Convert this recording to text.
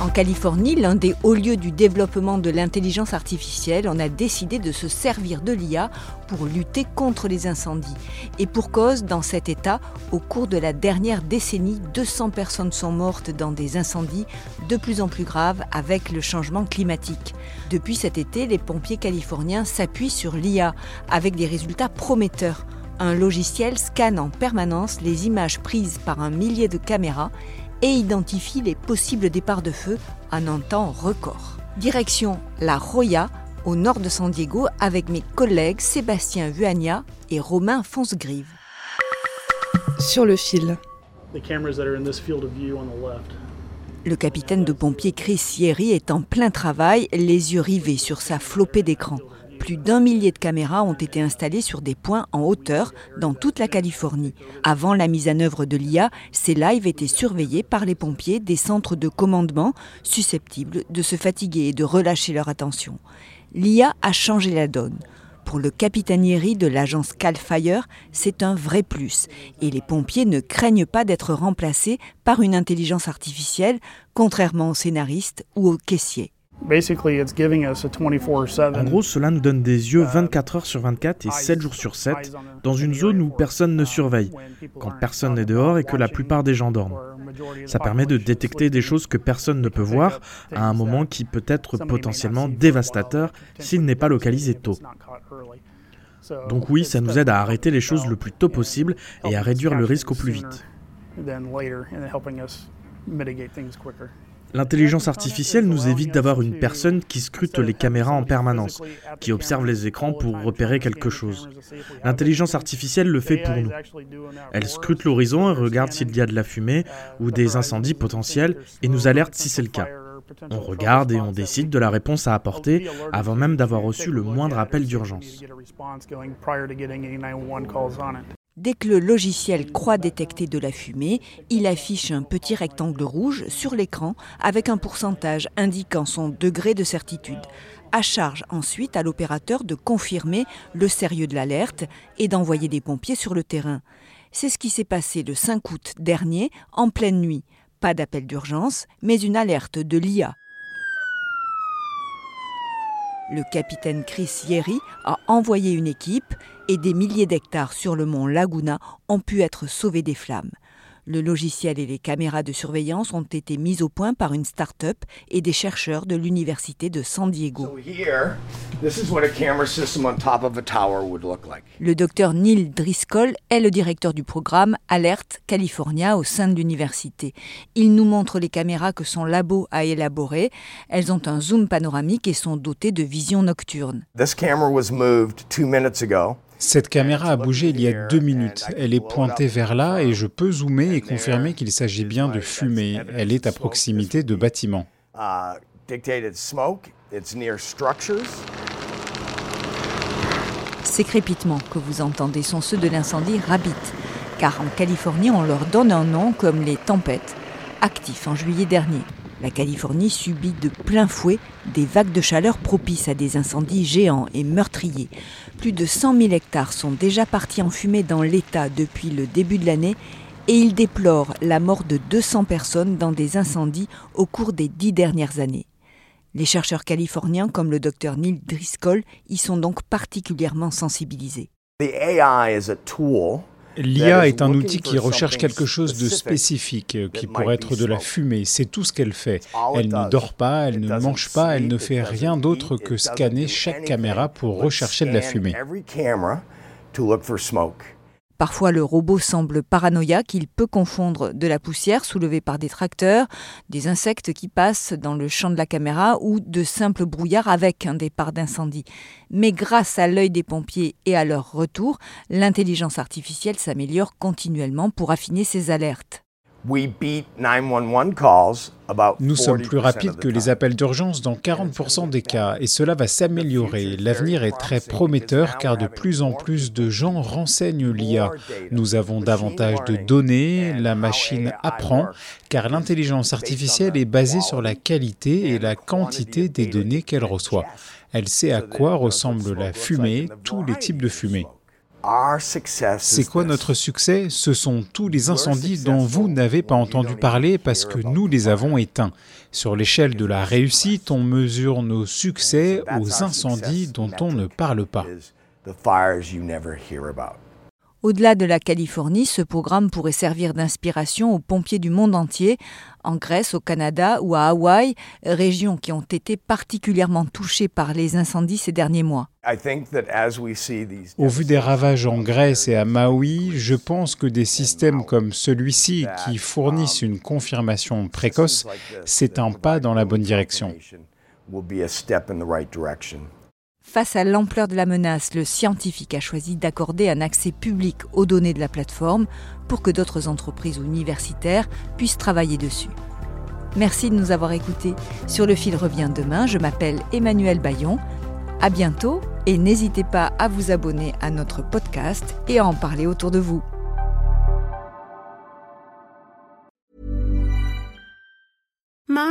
En Californie, l'un des hauts lieux du développement de l'intelligence artificielle, on a décidé de se servir de l'IA pour lutter contre les incendies. Et pour cause, dans cet État, au cours de la dernière décennie, 200 personnes sont mortes dans des incendies de plus en plus graves avec le changement climatique. Depuis cet été, les pompiers californiens s'appuient sur l'IA avec des résultats prometteurs. Un logiciel scanne en permanence les images prises par un millier de caméras et identifie les possibles départs de feu en un temps record. Direction La Roya, au nord de San Diego, avec mes collègues Sébastien Vuagna et Romain Fonsgrive. Sur le fil. Le capitaine de pompiers Chris Yeri est en plein travail, les yeux rivés sur sa flopée d'écran. Plus d'un millier de caméras ont été installées sur des points en hauteur dans toute la Californie. Avant la mise en œuvre de l'IA, ces lives étaient surveillés par les pompiers des centres de commandement susceptibles de se fatiguer et de relâcher leur attention. L'IA a changé la donne. Pour le capitaine Yeri de l'agence Cal Fire, c'est un vrai plus. Et les pompiers ne craignent pas d'être remplacés par une intelligence artificielle, contrairement aux scénaristes ou aux caissiers. Basically, it's giving us a 24/7. En gros, cela nous donne des yeux 24 heures sur 24 et 7 jours sur 7 dans une zone où personne ne surveille, quand personne n'est dehors et que la plupart des gens dorment. Ça permet de détecter des choses que personne ne peut voir à un moment qui peut être potentiellement dévastateur s'il n'est pas localisé tôt. Donc oui, ça nous aide à arrêter les choses le plus tôt possible et à réduire le risque au plus vite. L'intelligence artificielle nous évite d'avoir une personne qui scrute les caméras en permanence, qui observe les écrans pour repérer quelque chose. L'intelligence artificielle le fait pour nous. Elle scrute l'horizon et regarde s'il y a de la fumée ou des incendies potentiels et nous alerte si c'est le cas. On regarde et on décide de la réponse à apporter avant même d'avoir reçu le moindre appel d'urgence. Dès que le logiciel croit détecter de la fumée, il affiche un petit rectangle rouge sur l'écran avec un pourcentage indiquant son degré de certitude. À charge ensuite à l'opérateur de confirmer le sérieux de l'alerte et d'envoyer des pompiers sur le terrain. C'est ce qui s'est passé le 5 août dernier, en pleine nuit. Pas d'appel d'urgence, mais une alerte de l'IA. Le capitaine Chris Yeri a envoyé une équipe et des milliers d'hectares sur le mont Laguna ont pu être sauvés des flammes. Le logiciel et les caméras de surveillance ont été mis au point par une start-up et des chercheurs de l'université de San Diego. Le docteur Neil Driscoll est le directeur du programme Alert California au sein de l'université. Il nous montre les caméras que son labo a élaborées. Elles ont un zoom panoramique et sont dotées de vision nocturne. Cette caméra a bougé il y a deux minutes. Elle est pointée vers là et je peux zoomer et confirmer qu'il s'agit bien de fumée. Elle est à proximité de bâtiments. Ces crépitements que vous entendez sont ceux de l'incendie Rabbit, car en Californie on leur donne un nom comme les tempêtes, actifs en juillet dernier. La Californie subit de plein fouet des vagues de chaleur propices à des incendies géants et meurtriers. Plus de 100 000 hectares sont déjà partis en fumée dans l'État depuis le début de l'année et il déplore la mort de 200 personnes dans des incendies au cours des dix dernières années. Les chercheurs californiens comme le docteur Neil Driscoll y sont donc particulièrement sensibilisés. L'IA est un outil qui recherche quelque chose de spécifique, qui pourrait être de la fumée. C'est tout ce qu'elle fait. Elle ne dort pas, elle ne mange pas, elle ne fait rien d'autre que scanner chaque caméra pour rechercher de la fumée. Parfois, le robot semble paranoïaque, il peut confondre de la poussière soulevée par des tracteurs, des insectes qui passent dans le champ de la caméra ou de simples brouillards avec un départ d'incendie. Mais grâce à l'œil des pompiers et à leur retour, l'intelligence artificielle s'améliore continuellement pour affiner ses alertes. Nous sommes plus rapides que les appels d'urgence dans 40% des cas et cela va s'améliorer. L'avenir est très prometteur car de plus en plus de gens renseignent l'IA. Nous avons davantage de données, la machine apprend car l'intelligence artificielle est basée sur la qualité et la quantité des données qu'elle reçoit. Elle sait à quoi ressemble la fumée, tous les types de fumée. C'est quoi notre succès? Ce sont tous les incendies dont vous n'avez pas entendu parler parce que nous les avons éteints. Sur l'échelle de la réussite, on mesure nos succès aux incendies dont on ne parle pas. Au-delà de la Californie, ce programme pourrait servir d'inspiration aux pompiers du monde entier, en Grèce, au Canada ou à Hawaï, régions qui ont été particulièrement touchées par les incendies ces derniers mois. Au vu des ravages en Grèce et à Maui, je pense que des systèmes comme celui-ci qui fournissent une confirmation précoce, c'est un pas dans la bonne direction. Face à l'ampleur de la menace, le scientifique a choisi d'accorder un accès public aux données de la plateforme pour que d'autres entreprises ou universitaires puissent travailler dessus. Merci de nous avoir écoutés. Sur le fil revient demain. Je m'appelle Emmanuel Bayon. À bientôt et n'hésitez pas à vous abonner à notre podcast et à en parler autour de vous.